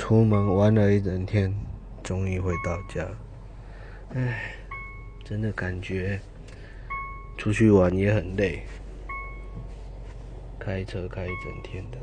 出门玩了一整天终于回到家。唉真的感觉出去玩也很累开车开一整天的。